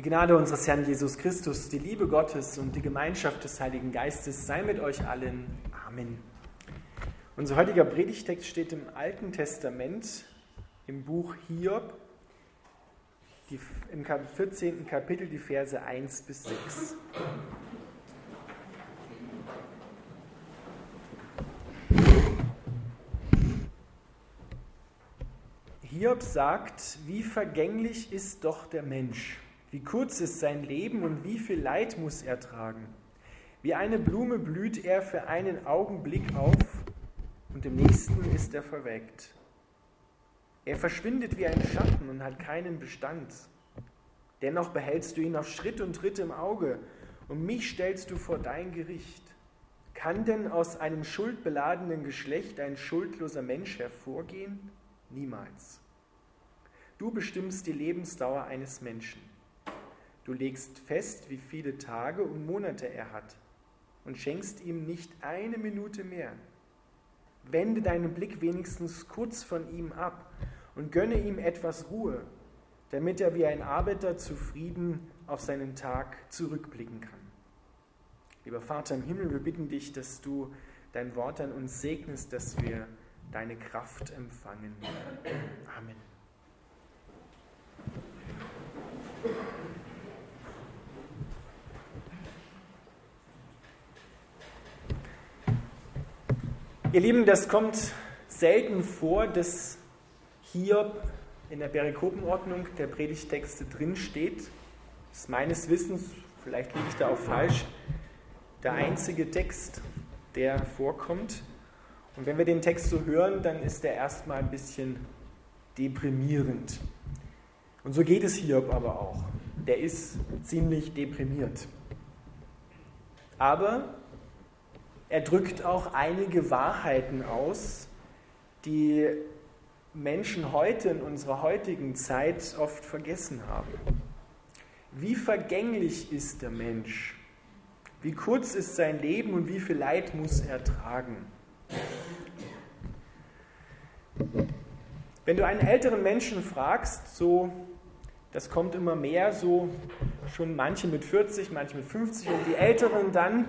Die Gnade unseres Herrn Jesus Christus, die Liebe Gottes und die Gemeinschaft des Heiligen Geistes sei mit euch allen. Amen. Unser heutiger Predigtext steht im Alten Testament im Buch Hiob, die, im 14. Kapitel, die Verse 1 bis 6. Hiob sagt, wie vergänglich ist doch der Mensch. Wie kurz ist sein Leben und wie viel Leid muss er tragen. Wie eine Blume blüht er für einen Augenblick auf und im nächsten ist er verwelkt. Er verschwindet wie ein Schatten und hat keinen Bestand. Dennoch behältst du ihn auf Schritt und Tritt im Auge und mich stellst du vor dein Gericht. Kann denn aus einem schuldbeladenen Geschlecht ein schuldloser Mensch hervorgehen? Niemals. Du bestimmst die Lebensdauer eines Menschen. Du legst fest, wie viele Tage und Monate er hat und schenkst ihm nicht eine Minute mehr. Wende deinen Blick wenigstens kurz von ihm ab und gönne ihm etwas Ruhe, damit er wie ein Arbeiter zufrieden auf seinen Tag zurückblicken kann. Lieber Vater im Himmel, wir bitten dich, dass du dein Wort an uns segnest, dass wir deine Kraft empfangen. Amen. Ihr Lieben, das kommt selten vor, dass Hiob in der Perikopenordnung der Predigtexte drinsteht. Das ist meines Wissens, vielleicht liege ich da auch falsch, der einzige Text, der vorkommt. Und wenn wir den Text so hören, dann ist er erstmal ein bisschen deprimierend. Und so geht es Hiob aber auch. Der ist ziemlich deprimiert. Aber er drückt auch einige Wahrheiten aus, die Menschen heute in unserer heutigen Zeit oft vergessen haben. Wie vergänglich ist der Mensch? Wie kurz ist sein Leben und wie viel Leid muss er tragen? Wenn du einen älteren Menschen fragst, so, das kommt immer mehr, so schon manche mit 40, manche mit 50 und die Älteren dann,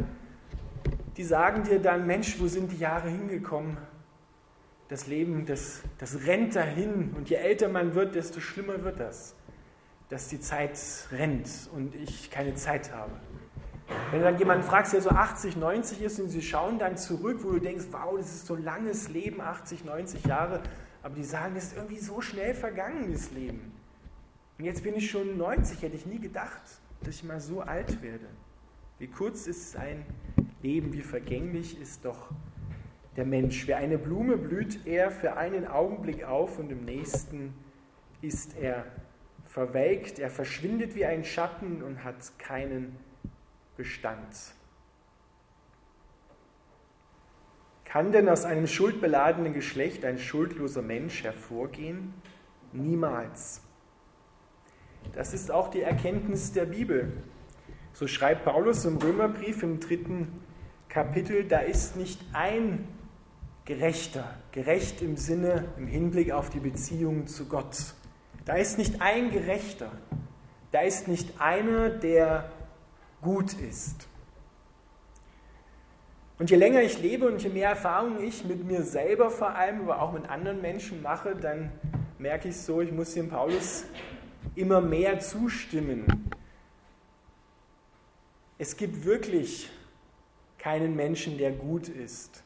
die sagen dir dann, Mensch, wo sind die Jahre hingekommen? Das Leben, das, das rennt dahin und je älter man wird, desto schlimmer wird das, dass die Zeit rennt und ich keine Zeit habe. Wenn du dann jemanden fragst, der so 80, 90 ist und sie schauen dann zurück, wo du denkst, wow, das ist so ein langes Leben, 80, 90 Jahre, aber die sagen, das ist irgendwie so schnell vergangenes Leben. Und jetzt bin ich schon 90, hätte ich nie gedacht, dass ich mal so alt werde. Wie kurz ist sein Leben, wie vergänglich ist doch der Mensch. Wie eine Blume blüht er für einen Augenblick auf und im nächsten ist er verwelkt, er verschwindet wie ein Schatten und hat keinen Bestand. Kann denn aus einem schuldbeladenen Geschlecht ein schuldloser Mensch hervorgehen? Niemals. Das ist auch die Erkenntnis der Bibel. So schreibt Paulus im Römerbrief im dritten Kapitel, da ist nicht ein Gerechter, gerecht im Sinne, im Hinblick auf die Beziehung zu Gott. Da ist nicht ein Gerechter, da ist nicht einer, der gut ist. Und je länger ich lebe und je mehr Erfahrungen ich mit mir selber vor allem, aber auch mit anderen Menschen mache, dann merke ich so, ich muss dem Paulus immer mehr zustimmen. Es gibt wirklich keinen Menschen, der gut ist.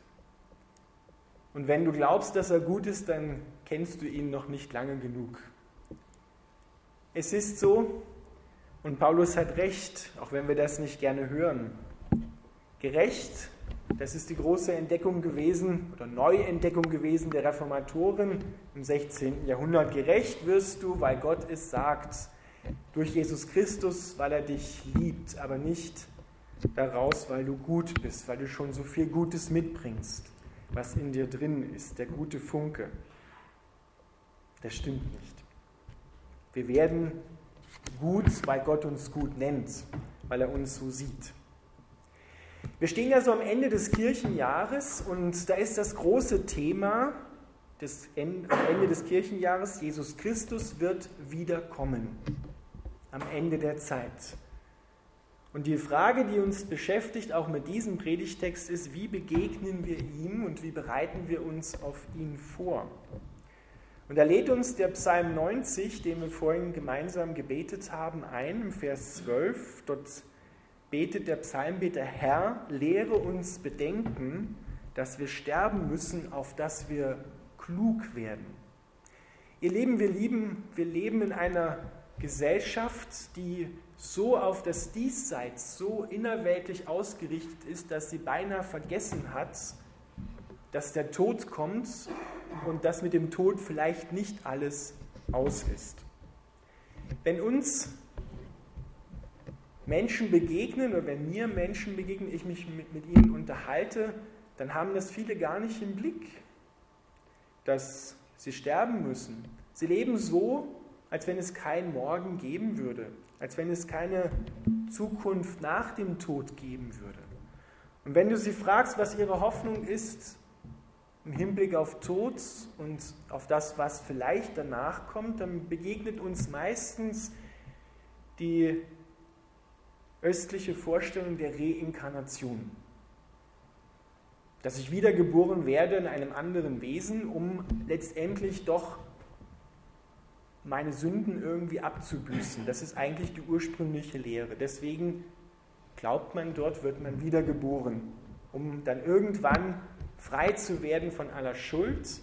Und wenn du glaubst, dass er gut ist, dann kennst du ihn noch nicht lange genug. Es ist so, und Paulus hat recht, auch wenn wir das nicht gerne hören. Gerecht, das ist die große Entdeckung gewesen oder Neuentdeckung gewesen der Reformatoren im 16. Jahrhundert. Gerecht wirst du, weil Gott es sagt, durch Jesus Christus, weil er dich liebt, aber nicht daraus, weil du gut bist, weil du schon so viel Gutes mitbringst, was in dir drin ist, der gute Funke. Das stimmt nicht. Wir werden gut, weil Gott uns gut nennt, weil er uns so sieht. Wir stehen ja so am Ende des Kirchenjahres und da ist das große Thema des, am Ende des Kirchenjahres, Jesus Christus wird wiederkommen. am Ende der Zeit. Und die Frage, die uns beschäftigt, auch mit diesem Predigtext, ist, wie begegnen wir ihm und wie bereiten wir uns auf ihn vor? Und da lädt uns der Psalm 90, den wir vorhin gemeinsam gebetet haben, ein, im Vers 12. Dort betet der Psalmbeter, Herr, lehre uns bedenken, dass wir sterben müssen, auf dass wir klug werden. Ihr Leben, wir lieben, wir leben in einer Gesellschaft, die so auf das Diesseits, so innerweltlich ausgerichtet ist, dass sie beinahe vergessen hat, dass der Tod kommt und dass mit dem Tod vielleicht nicht alles aus ist. Wenn uns Menschen begegnen oder wenn mir Menschen begegnen, ich mich mit, mit ihnen unterhalte, dann haben das viele gar nicht im Blick, dass sie sterben müssen. Sie leben so, als wenn es keinen Morgen geben würde, als wenn es keine Zukunft nach dem Tod geben würde. Und wenn du sie fragst, was ihre Hoffnung ist, im Hinblick auf Tod und auf das, was vielleicht danach kommt, dann begegnet uns meistens die östliche Vorstellung der Reinkarnation. Dass ich wiedergeboren werde in einem anderen Wesen, um letztendlich doch meine Sünden irgendwie abzubüßen. Das ist eigentlich die ursprüngliche Lehre. Deswegen glaubt man, dort wird man wiedergeboren, um dann irgendwann frei zu werden von aller Schuld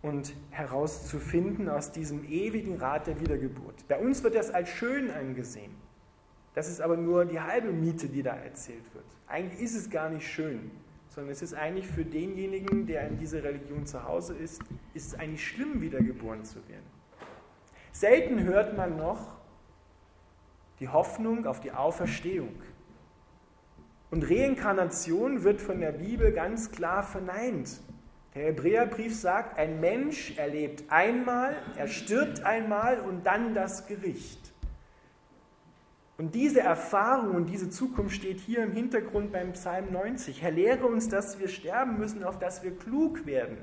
und herauszufinden aus diesem ewigen Rat der Wiedergeburt. Bei uns wird das als schön angesehen. Das ist aber nur die halbe Miete, die da erzählt wird. Eigentlich ist es gar nicht schön, sondern es ist eigentlich für denjenigen, der in dieser Religion zu Hause ist, ist es eigentlich schlimm, wiedergeboren zu werden. Selten hört man noch die Hoffnung auf die Auferstehung. Und Reinkarnation wird von der Bibel ganz klar verneint. Der Hebräerbrief sagt, ein Mensch erlebt einmal, er stirbt einmal und dann das Gericht. Und diese Erfahrung und diese Zukunft steht hier im Hintergrund beim Psalm 90. Herr, lehre uns, dass wir sterben müssen, auf dass wir klug werden,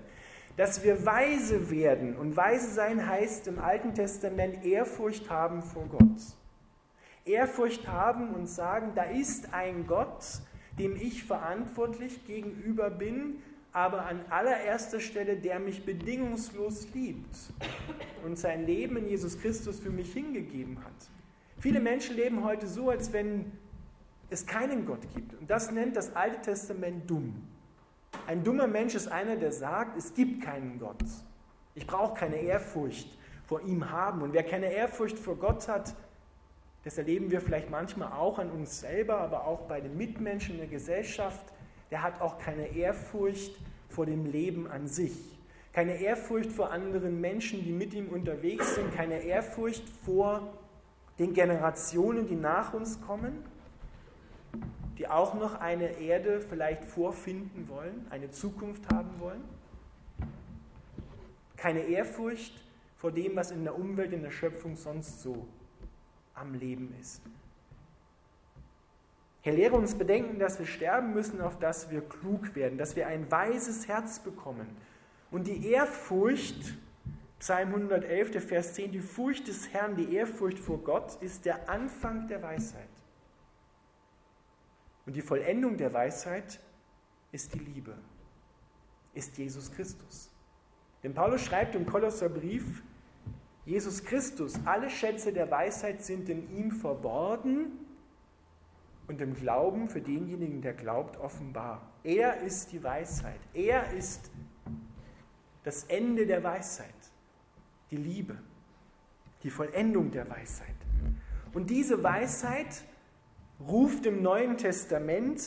dass wir weise werden. Und weise sein heißt im Alten Testament Ehrfurcht haben vor Gott. Ehrfurcht haben und sagen, da ist ein Gott, dem ich verantwortlich gegenüber bin, aber an allererster Stelle, der mich bedingungslos liebt und sein Leben in Jesus Christus für mich hingegeben hat. Viele Menschen leben heute so, als wenn es keinen Gott gibt. Und das nennt das Alte Testament dumm. Ein dummer Mensch ist einer, der sagt, es gibt keinen Gott. Ich brauche keine Ehrfurcht vor ihm haben. Und wer keine Ehrfurcht vor Gott hat, das erleben wir vielleicht manchmal auch an uns selber, aber auch bei den Mitmenschen in der Gesellschaft. Der hat auch keine Ehrfurcht vor dem Leben an sich. Keine Ehrfurcht vor anderen Menschen, die mit ihm unterwegs sind. Keine Ehrfurcht vor den Generationen, die nach uns kommen, die auch noch eine Erde vielleicht vorfinden wollen, eine Zukunft haben wollen. Keine Ehrfurcht vor dem, was in der Umwelt, in der Schöpfung sonst so am Leben ist. Herr, lehre uns bedenken, dass wir sterben müssen, auf dass wir klug werden, dass wir ein weises Herz bekommen. Und die Ehrfurcht, Psalm 111, der Vers 10, die Furcht des Herrn, die Ehrfurcht vor Gott ist der Anfang der Weisheit. Und die Vollendung der Weisheit ist die Liebe, ist Jesus Christus. Denn Paulus schreibt im Kolosserbrief, Jesus Christus, alle Schätze der Weisheit sind in ihm verborgen und im Glauben für denjenigen, der glaubt, offenbar. Er ist die Weisheit. Er ist das Ende der Weisheit, die Liebe, die Vollendung der Weisheit. Und diese Weisheit ruft im Neuen Testament,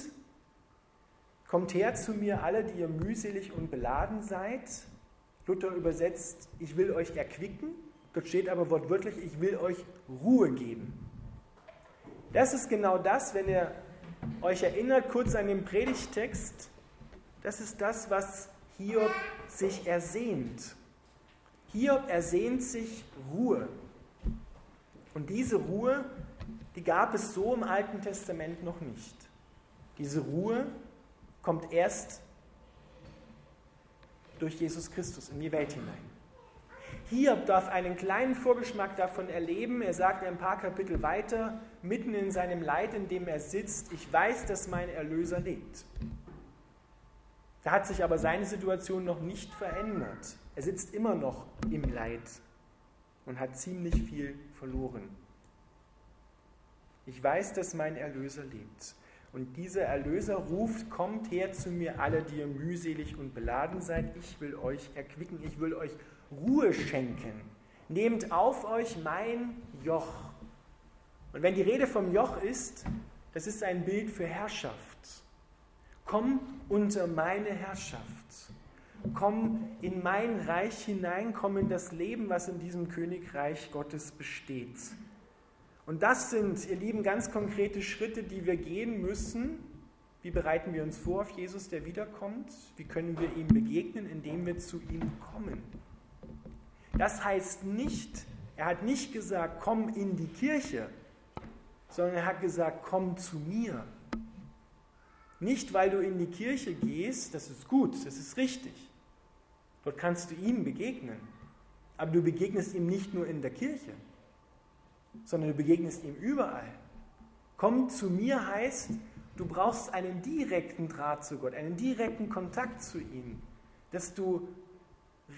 kommt her zu mir alle, die ihr mühselig und beladen seid. Luther übersetzt, ich will euch erquicken. Dort steht aber wortwörtlich, ich will euch Ruhe geben. Das ist genau das, wenn ihr euch erinnert, kurz an den Predigtext, das ist das, was Hiob sich ersehnt. Hiob ersehnt sich Ruhe. Und diese Ruhe, die gab es so im Alten Testament noch nicht. Diese Ruhe kommt erst durch Jesus Christus in die Welt hinein. Hiob darf einen kleinen Vorgeschmack davon erleben. Er sagt ein paar Kapitel weiter, mitten in seinem Leid, in dem er sitzt, ich weiß, dass mein Erlöser lebt. Da hat sich aber seine Situation noch nicht verändert. Er sitzt immer noch im Leid und hat ziemlich viel verloren. Ich weiß, dass mein Erlöser lebt. Und dieser Erlöser ruft, kommt her zu mir alle, die ihr mühselig und beladen seid. Ich will euch erquicken, ich will euch Ruhe schenken. Nehmt auf euch mein Joch. Und wenn die Rede vom Joch ist, das ist ein Bild für Herrschaft. Komm unter meine Herrschaft. Komm in mein Reich hinein, komm in das Leben, was in diesem Königreich Gottes besteht. Und das sind, ihr Lieben, ganz konkrete Schritte, die wir gehen müssen. Wie bereiten wir uns vor auf Jesus, der wiederkommt? Wie können wir ihm begegnen, indem wir zu ihm kommen? Das heißt nicht, er hat nicht gesagt, komm in die Kirche, sondern er hat gesagt, komm zu mir. Nicht, weil du in die Kirche gehst, das ist gut, das ist richtig. Dort kannst du ihm begegnen. Aber du begegnest ihm nicht nur in der Kirche sondern du begegnest ihm überall. Komm zu mir heißt, du brauchst einen direkten Draht zu Gott, einen direkten Kontakt zu ihm, dass du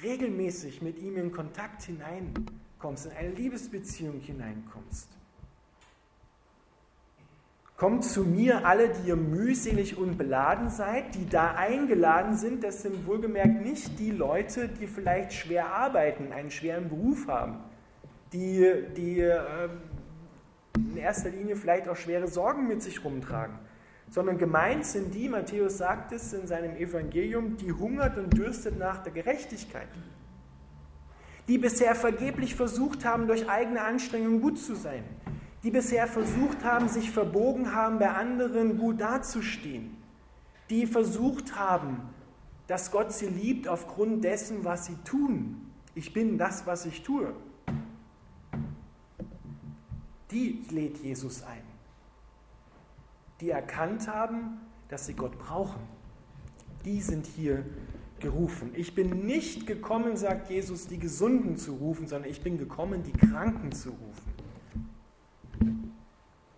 regelmäßig mit ihm in Kontakt hineinkommst, in eine Liebesbeziehung hineinkommst. Kommt zu mir alle, die ihr mühselig und beladen seid, die da eingeladen sind. Das sind wohlgemerkt nicht die Leute, die vielleicht schwer arbeiten, einen schweren Beruf haben die, die ähm, in erster Linie vielleicht auch schwere Sorgen mit sich rumtragen, sondern gemeint sind die, Matthäus sagt es in seinem Evangelium, die hungert und dürstet nach der Gerechtigkeit, die bisher vergeblich versucht haben, durch eigene Anstrengungen gut zu sein, die bisher versucht haben, sich verbogen haben, bei anderen gut dazustehen, die versucht haben, dass Gott sie liebt aufgrund dessen, was sie tun. Ich bin das, was ich tue die lädt Jesus ein. Die erkannt haben, dass sie Gott brauchen. Die sind hier gerufen. Ich bin nicht gekommen, sagt Jesus, die Gesunden zu rufen, sondern ich bin gekommen, die Kranken zu rufen.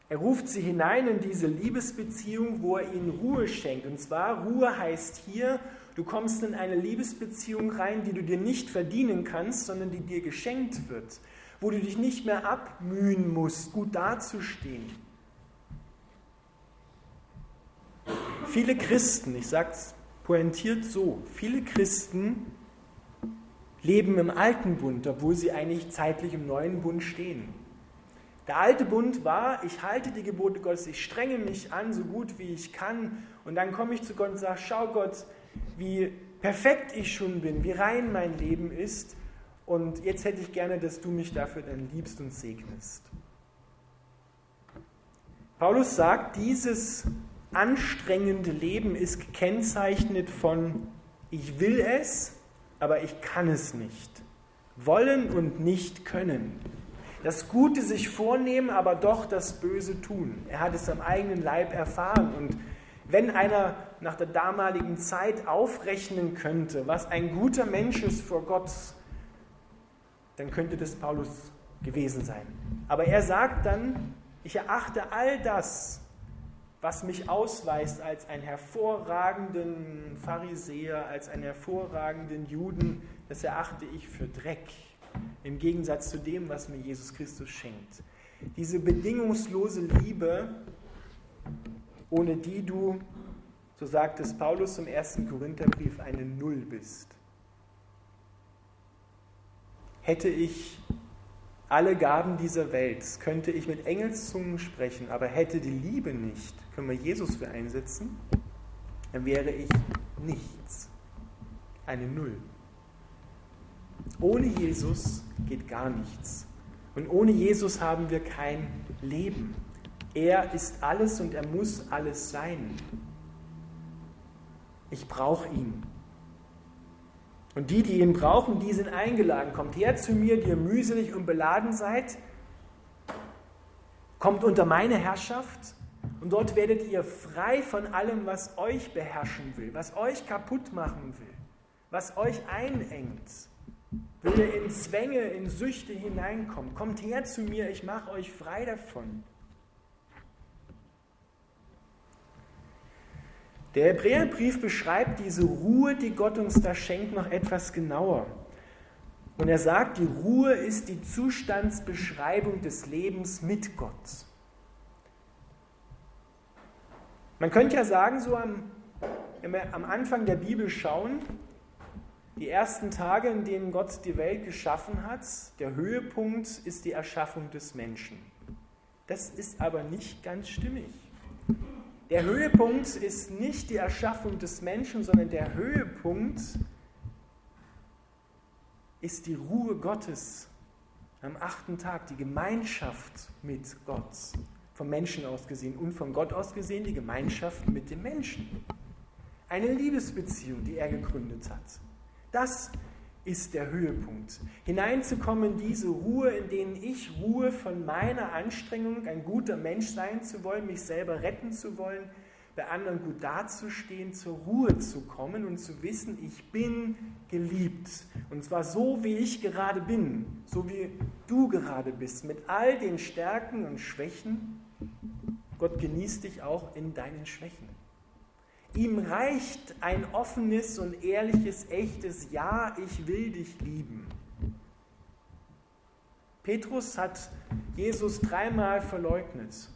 Er ruft sie hinein in diese Liebesbeziehung, wo er ihnen Ruhe schenkt. Und zwar, Ruhe heißt hier, du kommst in eine Liebesbeziehung rein, die du dir nicht verdienen kannst, sondern die dir geschenkt wird wo du dich nicht mehr abmühen musst, gut dazustehen. Viele Christen, ich sage es pointiert so, viele Christen leben im alten Bund, obwohl sie eigentlich zeitlich im neuen Bund stehen. Der alte Bund war, ich halte die Gebote Gottes, ich strenge mich an, so gut wie ich kann, und dann komme ich zu Gott und sage, schau Gott, wie perfekt ich schon bin, wie rein mein Leben ist, und jetzt hätte ich gerne, dass du mich dafür dann liebst und segnest. Paulus sagt, dieses anstrengende Leben ist gekennzeichnet von ich will es, aber ich kann es nicht. Wollen und nicht können. Das Gute sich vornehmen, aber doch das Böse tun. Er hat es am eigenen Leib erfahren. Und wenn einer nach der damaligen Zeit aufrechnen könnte, was ein guter Mensch ist vor Gott, dann könnte das Paulus gewesen sein. Aber er sagt dann, ich erachte all das, was mich ausweist als einen hervorragenden Pharisäer, als einen hervorragenden Juden, das erachte ich für Dreck, im Gegensatz zu dem, was mir Jesus Christus schenkt. Diese bedingungslose Liebe, ohne die du, so sagt es Paulus im ersten Korintherbrief, eine Null bist hätte ich alle Gaben dieser Welt, könnte ich mit Engelszungen sprechen, aber hätte die Liebe nicht, können wir Jesus für einsetzen, dann wäre ich nichts. Eine Null. Ohne Jesus geht gar nichts. Und ohne Jesus haben wir kein Leben. Er ist alles und er muss alles sein. Ich brauche ihn. Und die, die ihn brauchen, die sind eingeladen. Kommt her zu mir, die ihr mühselig und beladen seid. Kommt unter meine Herrschaft und dort werdet ihr frei von allem, was euch beherrschen will, was euch kaputt machen will, was euch einengt. will er in Zwänge, in Süchte hineinkommen. Kommt her zu mir, ich mache euch frei davon. Der Hebräerbrief beschreibt diese Ruhe, die Gott uns da schenkt, noch etwas genauer. Und er sagt, die Ruhe ist die Zustandsbeschreibung des Lebens mit Gott. Man könnte ja sagen, so am, wenn wir am Anfang der Bibel schauen, die ersten Tage, in denen Gott die Welt geschaffen hat, der Höhepunkt ist die Erschaffung des Menschen. Das ist aber nicht ganz stimmig. Der Höhepunkt ist nicht die Erschaffung des Menschen, sondern der Höhepunkt ist die Ruhe Gottes am achten Tag, die Gemeinschaft mit Gott, vom Menschen aus gesehen und von Gott aus gesehen die Gemeinschaft mit dem Menschen. Eine Liebesbeziehung, die er gegründet hat. Das ist der Höhepunkt. Hineinzukommen in diese Ruhe, in denen ich ruhe von meiner Anstrengung, ein guter Mensch sein zu wollen, mich selber retten zu wollen, bei anderen gut dazustehen, zur Ruhe zu kommen und zu wissen, ich bin geliebt. Und zwar so, wie ich gerade bin, so wie du gerade bist, mit all den Stärken und Schwächen. Gott genießt dich auch in deinen Schwächen. Ihm reicht ein offenes und ehrliches, echtes Ja, ich will dich lieben. Petrus hat Jesus dreimal verleugnet.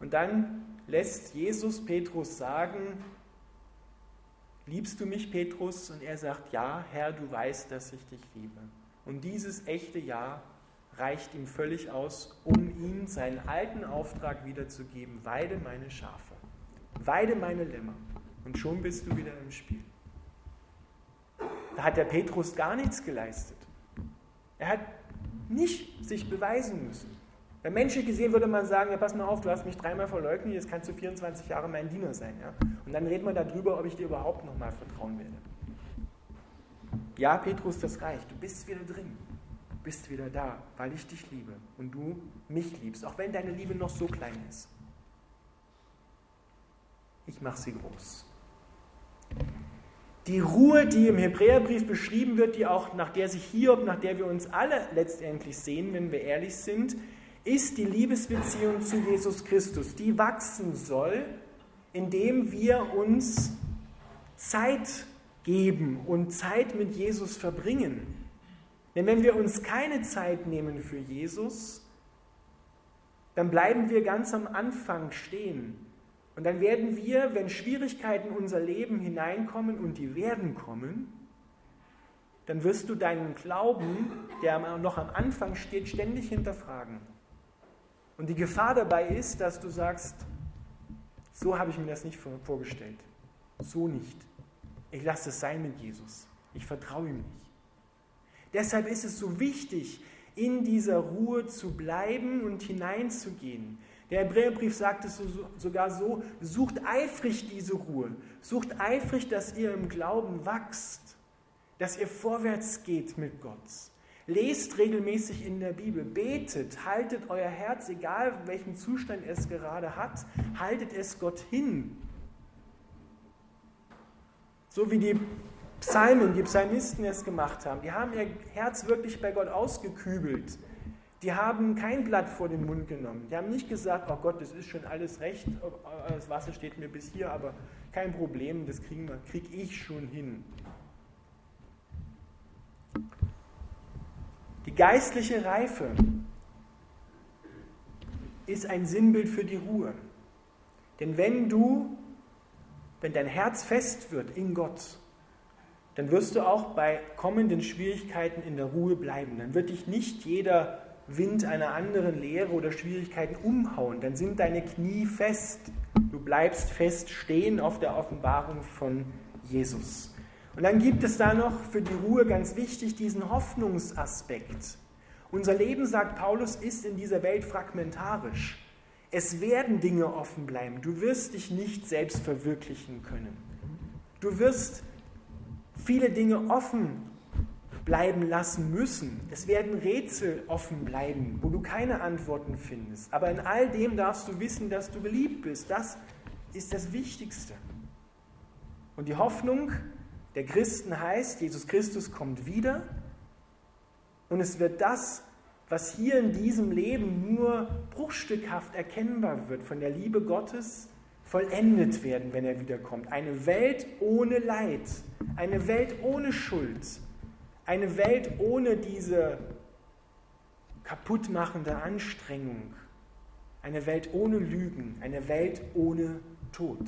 Und dann lässt Jesus Petrus sagen, liebst du mich, Petrus? Und er sagt, ja, Herr, du weißt, dass ich dich liebe. Und dieses echte Ja reicht ihm völlig aus, um ihm seinen alten Auftrag wiederzugeben, weide meine Schafe, weide meine Lämmer. Und schon bist du wieder im Spiel. Da hat der Petrus gar nichts geleistet. Er hat nicht sich beweisen müssen. Bei menschlich gesehen würde man sagen, ja, pass mal auf, du hast mich dreimal verleugnet, jetzt kannst du 24 Jahre mein Diener sein. Ja? Und dann redet man darüber, ob ich dir überhaupt nochmal vertrauen werde. Ja, Petrus, das reicht. Du bist wieder drin. Du bist wieder da, weil ich dich liebe und du mich liebst, auch wenn deine Liebe noch so klein ist. Ich mache sie groß. Die Ruhe, die im Hebräerbrief beschrieben wird, die auch nach der sich Hiob, nach der wir uns alle letztendlich sehen, wenn wir ehrlich sind, ist die Liebesbeziehung zu Jesus Christus, die wachsen soll, indem wir uns Zeit geben und Zeit mit Jesus verbringen. Denn wenn wir uns keine Zeit nehmen für Jesus, dann bleiben wir ganz am Anfang stehen. Und dann werden wir, wenn Schwierigkeiten in unser Leben hineinkommen, und die werden kommen, dann wirst du deinen Glauben, der noch am Anfang steht, ständig hinterfragen. Und die Gefahr dabei ist, dass du sagst, so habe ich mir das nicht vorgestellt. So nicht. Ich lasse es sein mit Jesus. Ich vertraue ihm nicht. Deshalb ist es so wichtig, in dieser Ruhe zu bleiben und hineinzugehen. Der Hebräerbrief sagt es sogar so, sucht eifrig diese Ruhe, sucht eifrig, dass ihr im Glauben wachst, dass ihr vorwärts geht mit Gott. Lest regelmäßig in der Bibel, betet, haltet euer Herz, egal welchen Zustand es gerade hat, haltet es Gott hin. So wie die Psalmen, die Psalmisten es gemacht haben. Die haben ihr Herz wirklich bei Gott ausgekübelt. Die haben kein Blatt vor den Mund genommen. Die haben nicht gesagt, oh Gott, das ist schon alles recht, das Wasser steht mir bis hier, aber kein Problem, das kriege krieg ich schon hin. Die geistliche Reife ist ein Sinnbild für die Ruhe. Denn wenn du, wenn dein Herz fest wird in Gott, dann wirst du auch bei kommenden Schwierigkeiten in der Ruhe bleiben. Dann wird dich nicht jeder Wind einer anderen Lehre oder Schwierigkeiten umhauen. Dann sind deine Knie fest. Du bleibst fest stehen auf der Offenbarung von Jesus. Und dann gibt es da noch für die Ruhe ganz wichtig diesen Hoffnungsaspekt. Unser Leben, sagt Paulus, ist in dieser Welt fragmentarisch. Es werden Dinge offen bleiben. Du wirst dich nicht selbst verwirklichen können. Du wirst viele Dinge offen bleiben lassen müssen. Es werden Rätsel offen bleiben, wo du keine Antworten findest. Aber in all dem darfst du wissen, dass du geliebt bist. Das ist das Wichtigste. Und die Hoffnung der Christen heißt, Jesus Christus kommt wieder Und es wird das, was hier in diesem Leben nur bruchstückhaft erkennbar wird von der Liebe Gottes, vollendet werden, wenn er wiederkommt. Eine Welt ohne Leid, eine Welt ohne Schuld, eine Welt ohne diese kaputtmachende Anstrengung, eine Welt ohne Lügen, eine Welt ohne Tod.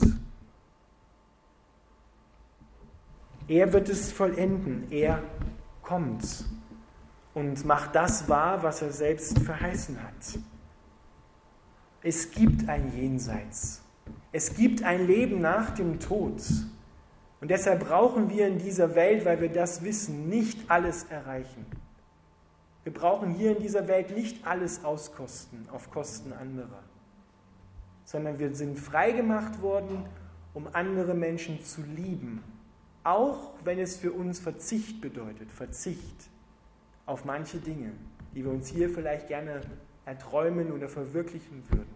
Er wird es vollenden, er kommt und macht das wahr, was er selbst verheißen hat. Es gibt ein Jenseits. Es gibt ein Leben nach dem Tod. Und deshalb brauchen wir in dieser Welt, weil wir das wissen, nicht alles erreichen. Wir brauchen hier in dieser Welt nicht alles auskosten auf Kosten anderer, sondern wir sind freigemacht worden, um andere Menschen zu lieben, auch wenn es für uns Verzicht bedeutet, Verzicht auf manche Dinge, die wir uns hier vielleicht gerne erträumen oder verwirklichen würden.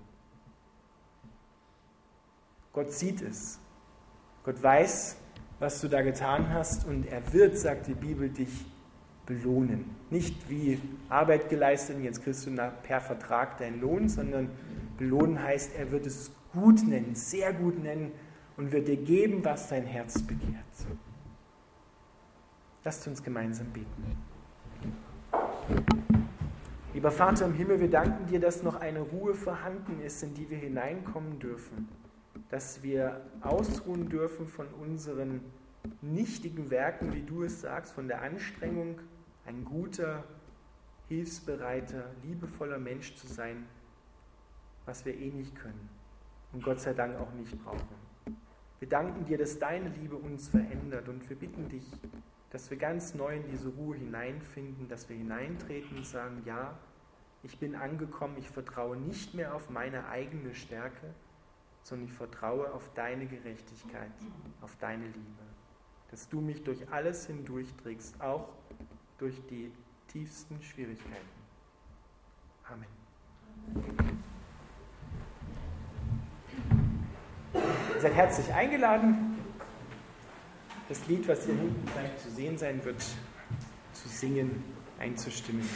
Gott sieht es. Gott weiß, was du da getan hast und er wird, sagt die Bibel, dich belohnen. Nicht wie Arbeit geleistet, jetzt kriegst du per Vertrag deinen Lohn, sondern belohnen heißt, er wird es gut nennen, sehr gut nennen und wird dir geben, was dein Herz begehrt. Lasst uns gemeinsam beten. Lieber Vater im Himmel, wir danken dir, dass noch eine Ruhe vorhanden ist, in die wir hineinkommen dürfen dass wir ausruhen dürfen von unseren nichtigen Werken, wie du es sagst, von der Anstrengung, ein guter, hilfsbereiter, liebevoller Mensch zu sein, was wir eh nicht können und Gott sei Dank auch nicht brauchen. Wir danken dir, dass deine Liebe uns verändert und wir bitten dich, dass wir ganz neu in diese Ruhe hineinfinden, dass wir hineintreten und sagen, ja, ich bin angekommen, ich vertraue nicht mehr auf meine eigene Stärke, sondern ich vertraue auf deine Gerechtigkeit, auf deine Liebe. Dass du mich durch alles hindurchträgst, auch durch die tiefsten Schwierigkeiten. Amen. Ihr seid herzlich eingeladen, das Lied, was hier hinten gleich zu sehen sein wird, zu singen, einzustimmen.